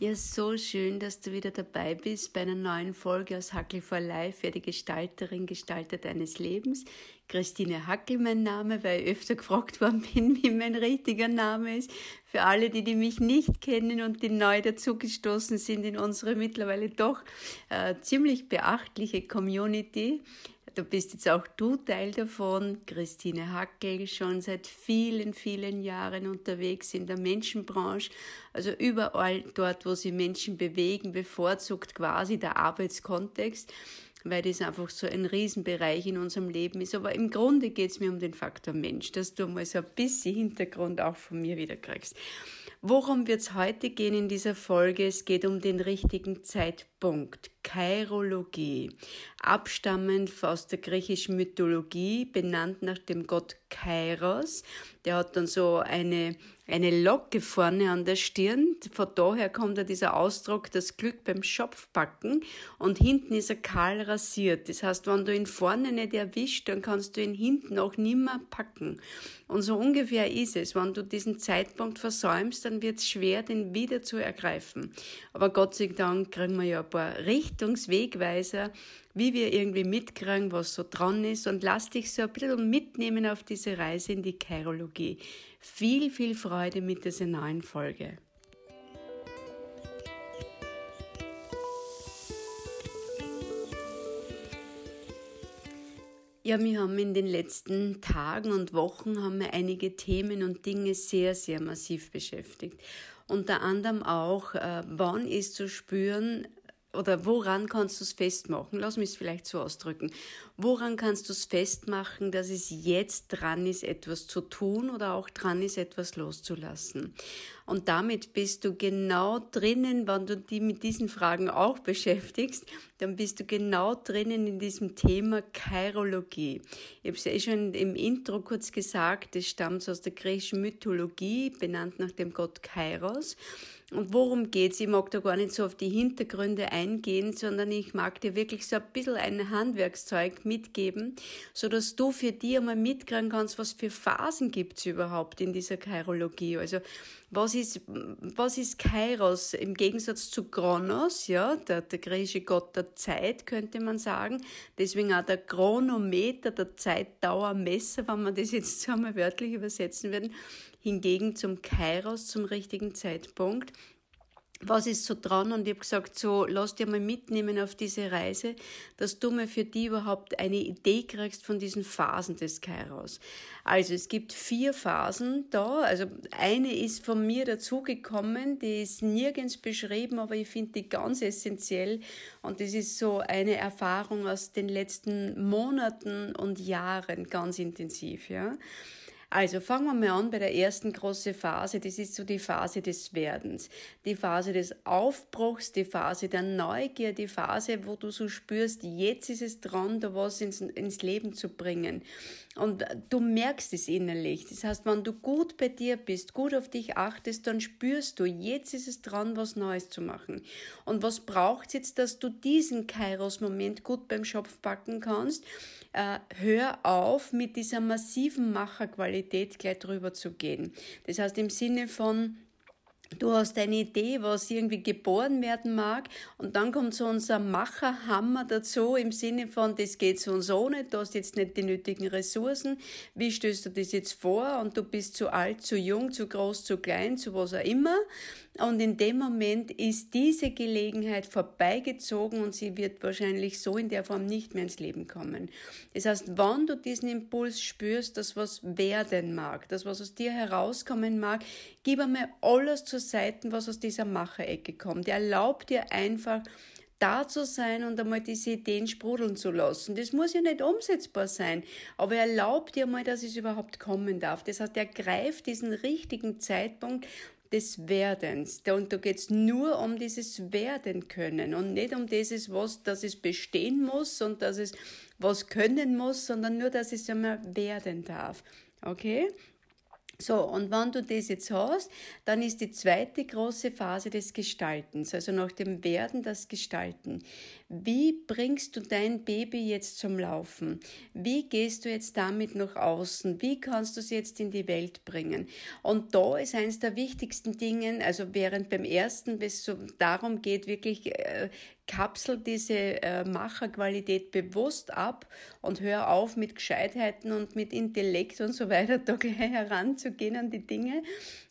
Ja, so schön, dass du wieder dabei bist bei einer neuen Folge aus Hackel for Life, wer die Gestalterin, Gestalter deines Lebens. Christine Hackel mein Name, weil ich öfter gefragt worden bin, wie mein richtiger Name ist. Für alle, die, die mich nicht kennen und die neu dazugestoßen sind in unsere mittlerweile doch äh, ziemlich beachtliche Community. Da bist jetzt auch du Teil davon. Christine Hackel, schon seit vielen, vielen Jahren unterwegs in der Menschenbranche. Also überall dort, wo sie Menschen bewegen, bevorzugt quasi der Arbeitskontext weil das einfach so ein Riesenbereich in unserem Leben ist. Aber im Grunde geht es mir um den Faktor Mensch, dass du mal so ein bisschen Hintergrund auch von mir wieder kriegst. Worum wird es heute gehen in dieser Folge? Es geht um den richtigen Zeitpunkt. Kairologie, abstammend aus der griechischen Mythologie, benannt nach dem Gott Kairos. Der hat dann so eine, eine Locke vorne an der Stirn. Von daher kommt ja dieser Ausdruck, das Glück beim Schopfbacken. Und hinten ist er kahl rasiert. Das heißt, wenn du ihn vorne nicht erwischt, dann kannst du ihn hinten auch nimmer packen. Und so ungefähr ist es. Wenn du diesen Zeitpunkt versäumst, dann wird es schwer, den wieder zu ergreifen. Aber Gott sei Dank kriegen wir ja ein paar Richtungswegweiser, wie wir irgendwie mitkriegen, was so dran ist und lass dich so ein bisschen mitnehmen auf diese Reise in die Chirologie. Viel, viel Freude mit dieser neuen Folge. Ja, wir haben in den letzten Tagen und Wochen haben wir einige Themen und Dinge sehr, sehr massiv beschäftigt. Unter anderem auch, äh, wann ist zu spüren, oder woran kannst du es festmachen? Lass mich es vielleicht so ausdrücken. Woran kannst du es festmachen, dass es jetzt dran ist, etwas zu tun oder auch dran ist, etwas loszulassen? Und damit bist du genau drinnen, wenn du dich mit diesen Fragen auch beschäftigst, dann bist du genau drinnen in diesem Thema Chirologie. Ich habe es ja eh schon im Intro kurz gesagt, es stammt aus der griechischen Mythologie, benannt nach dem Gott Kairos. Und worum geht's? Ich mag da gar nicht so auf die Hintergründe eingehen, sondern ich mag dir wirklich so ein bisschen ein Handwerkszeug mitgeben, so dass du für dich einmal mitkriegen kannst, was für Phasen gibt's überhaupt in dieser Chirologie. Also, was ist, was ist Kairos im Gegensatz zu Kronos, ja, der, der griechische Gott der Zeit, könnte man sagen. Deswegen auch der Chronometer, der Zeitdauermesser, wenn man das jetzt einmal wörtlich übersetzen würden hingegen zum Kairos zum richtigen Zeitpunkt. Was ist so dran? Und ich habe gesagt, so lass dir mal mitnehmen auf diese Reise, dass du mal für die überhaupt eine Idee kriegst von diesen Phasen des Kairos. Also es gibt vier Phasen da. Also eine ist von mir dazugekommen, die ist nirgends beschrieben, aber ich finde die ganz essentiell. Und das ist so eine Erfahrung aus den letzten Monaten und Jahren ganz intensiv, ja. Also fangen wir mal an bei der ersten großen Phase. Das ist so die Phase des Werdens. Die Phase des Aufbruchs, die Phase der Neugier, die Phase, wo du so spürst, jetzt ist es dran, da was ins, ins Leben zu bringen. Und du merkst es innerlich. Das heißt, wenn du gut bei dir bist, gut auf dich achtest, dann spürst du, jetzt ist es dran, was Neues zu machen. Und was braucht jetzt, dass du diesen Kairos-Moment gut beim Schopf packen kannst? Äh, hör auf, mit dieser massiven Macherqualität gleich drüber zu gehen. Das heißt im Sinne von, Du hast eine Idee, was irgendwie geboren werden mag, und dann kommt so unser Macherhammer dazu im Sinne von, das geht so und so nicht, du hast jetzt nicht die nötigen Ressourcen, wie stößt du das jetzt vor und du bist zu alt, zu jung, zu groß, zu klein, zu was auch immer. Und in dem Moment ist diese Gelegenheit vorbeigezogen und sie wird wahrscheinlich so in der Form nicht mehr ins Leben kommen. Das heißt, wann du diesen Impuls spürst, dass was werden mag, dass was aus dir herauskommen mag, gib einmal alles zur Seite, was aus dieser Macherecke kommt. Erlaub dir einfach, da zu sein und einmal diese Ideen sprudeln zu lassen. Das muss ja nicht umsetzbar sein, aber erlaub dir mal, dass es überhaupt kommen darf. Das heißt, ergreif diesen richtigen Zeitpunkt, des Werdens. Und da geht's nur um dieses Werden können und nicht um dieses, was, dass es bestehen muss und dass es was können muss, sondern nur, dass es einmal werden darf. Okay? So, und wenn du das jetzt hast, dann ist die zweite große Phase des Gestaltens, also nach dem Werden das Gestalten. Wie bringst du dein Baby jetzt zum Laufen? Wie gehst du jetzt damit nach außen? Wie kannst du es jetzt in die Welt bringen? Und da ist eines der wichtigsten Dinge, also während beim ersten, es so darum geht, wirklich äh, kapsel diese äh, Macherqualität bewusst ab und hör auf mit Gescheitheiten und mit Intellekt und so weiter da gleich heranzugehen an die Dinge,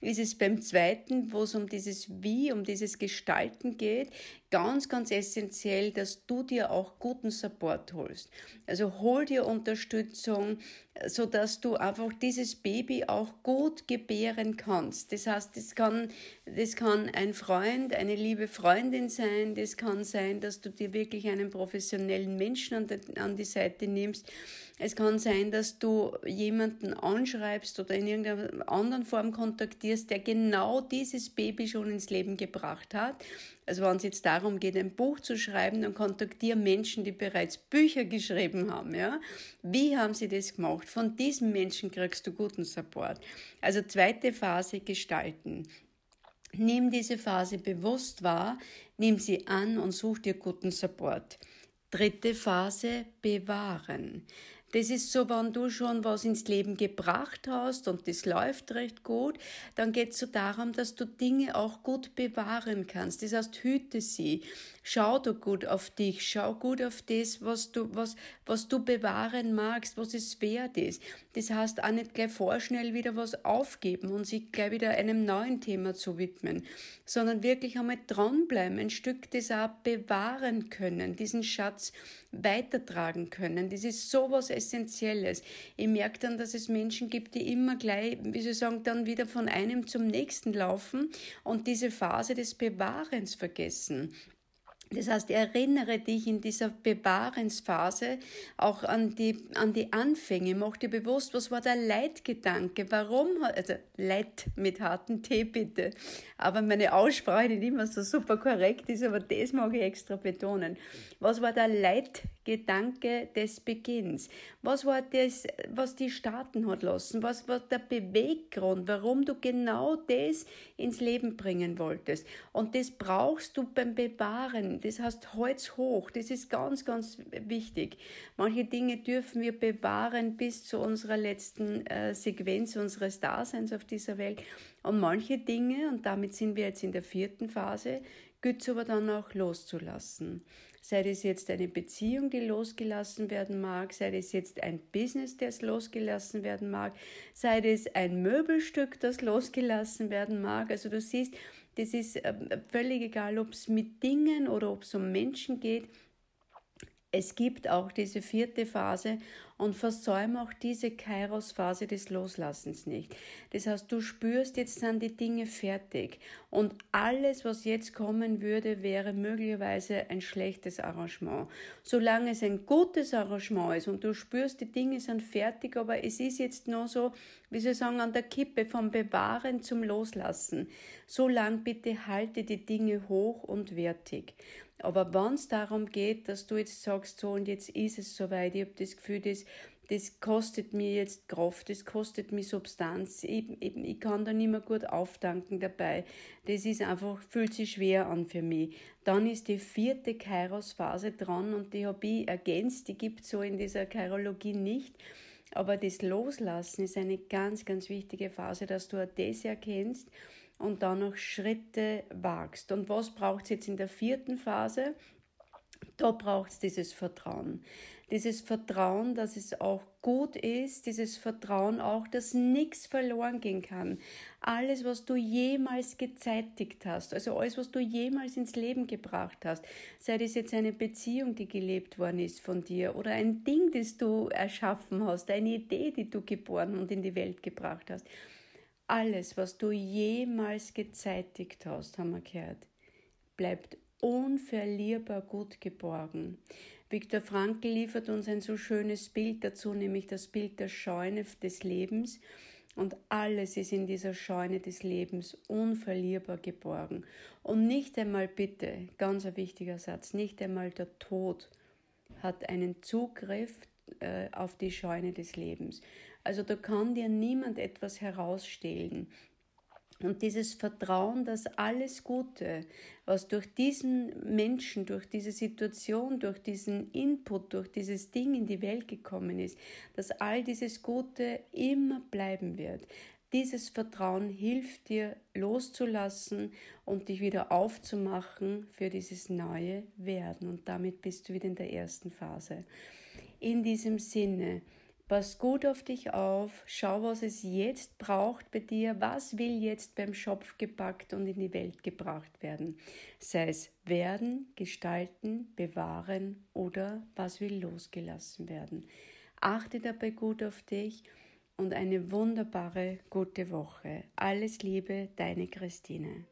ist es beim zweiten, wo es um dieses Wie, um dieses Gestalten geht, ganz, ganz essentiell, dass du dir auch guten Support holst. Also hol dir Unterstützung, so dass du einfach dieses Baby auch gut gebären kannst. Das heißt, das kann, das kann ein Freund, eine liebe Freundin sein, das kann sein, dass du dir wirklich einen professionellen Menschen an die, an die Seite nimmst. Es kann sein, dass du jemanden anschreibst oder in irgendeiner anderen Form kontaktierst, der genau dieses Baby schon ins Leben gebracht hat. Also wenn es jetzt darum geht, ein Buch zu schreiben, dann kontaktiere Menschen, die bereits Bücher geschrieben haben. Ja? Wie haben sie das gemacht? Von diesen Menschen kriegst du guten Support. Also zweite Phase gestalten. Nimm diese Phase bewusst wahr, nimm sie an und such dir guten Support. Dritte Phase bewahren. Das ist so, wenn du schon was ins Leben gebracht hast und das läuft recht gut, dann geht es so darum, dass du Dinge auch gut bewahren kannst. Das heißt, hüte sie. Schau du gut auf dich, schau gut auf das, was du, was, was du bewahren magst, was es wert ist. Das heißt, auch nicht gleich vorschnell wieder was aufgeben und sich gleich wieder einem neuen Thema zu widmen, sondern wirklich einmal dranbleiben, ein Stück das auch bewahren können, diesen Schatz weitertragen können. Das ist so was Essentielles. Ich merke dann, dass es Menschen gibt, die immer gleich, wie Sie sagen, dann wieder von einem zum nächsten laufen und diese Phase des Bewahrens vergessen. Das heißt, erinnere dich in dieser Bewahrensphase auch an die, an die Anfänge. Mach dir bewusst, was war der Leitgedanke? Warum, also Leit mit harten T bitte. Aber meine Aussprache nicht immer so super korrekt ist, aber das mag ich extra betonen. Was war der Leitgedanke des Beginns? Was war das, was die starten hat lassen? Was war der Beweggrund, warum du genau das ins Leben bringen wolltest? Und das brauchst du beim Bewahren das heißt Holz hoch, das ist ganz, ganz wichtig. Manche Dinge dürfen wir bewahren bis zu unserer letzten äh, Sequenz unseres Daseins auf dieser Welt. Und manche Dinge, und damit sind wir jetzt in der vierten Phase, gilt es aber dann auch loszulassen. Sei es jetzt eine Beziehung, die losgelassen werden mag, sei es jetzt ein Business, das losgelassen werden mag, sei es ein Möbelstück, das losgelassen werden mag. Also du siehst, das ist ähm, völlig egal, ob es mit Dingen oder ob es um Menschen geht. Es gibt auch diese vierte Phase und versäum auch diese Kairos-Phase des Loslassens nicht. Das heißt, du spürst, jetzt sind die Dinge fertig und alles, was jetzt kommen würde, wäre möglicherweise ein schlechtes Arrangement. Solange es ein gutes Arrangement ist und du spürst, die Dinge sind fertig, aber es ist jetzt nur so, wie Sie sagen, an der Kippe vom Bewahren zum Loslassen. So lang bitte halte die Dinge hoch und wertig. Aber wenn es darum geht, dass du jetzt sagst, so und jetzt ist es soweit, ich habe das Gefühl, das, das kostet mir jetzt Kraft, das kostet mir Substanz, ich, ich, ich kann da nicht mehr gut auftanken dabei, das ist einfach, fühlt sich schwer an für mich. Dann ist die vierte Kairos-Phase dran und die habe ich ergänzt, die gibt so in dieser Kairologie nicht. Aber das Loslassen ist eine ganz, ganz wichtige Phase, dass du auch das erkennst und dann noch Schritte wagst. Und was braucht es jetzt in der vierten Phase? Da braucht es dieses Vertrauen. Dieses Vertrauen, dass es auch gut ist, dieses Vertrauen auch, dass nichts verloren gehen kann. Alles, was du jemals gezeitigt hast, also alles, was du jemals ins Leben gebracht hast, sei das jetzt eine Beziehung, die gelebt worden ist von dir oder ein Ding, das du erschaffen hast, eine Idee, die du geboren und in die Welt gebracht hast alles, was du jemals gezeitigt hast, haben wir gehört, bleibt unverlierbar gut geborgen. Viktor Frankl liefert uns ein so schönes Bild dazu, nämlich das Bild der Scheune des Lebens. Und alles ist in dieser Scheune des Lebens unverlierbar geborgen. Und nicht einmal bitte, ganz ein wichtiger Satz, nicht einmal der Tod hat einen Zugriff äh, auf die Scheune des Lebens. Also da kann dir niemand etwas herausstehlen. Und dieses Vertrauen, dass alles Gute, was durch diesen Menschen, durch diese Situation, durch diesen Input, durch dieses Ding in die Welt gekommen ist, dass all dieses Gute immer bleiben wird. Dieses Vertrauen hilft dir loszulassen und dich wieder aufzumachen für dieses neue Werden. Und damit bist du wieder in der ersten Phase. In diesem Sinne, Pass gut auf dich auf, schau, was es jetzt braucht bei dir, was will jetzt beim Schopf gepackt und in die Welt gebracht werden. Sei es werden, gestalten, bewahren oder was will losgelassen werden. Achte dabei gut auf dich und eine wunderbare gute Woche. Alles Liebe, deine Christine.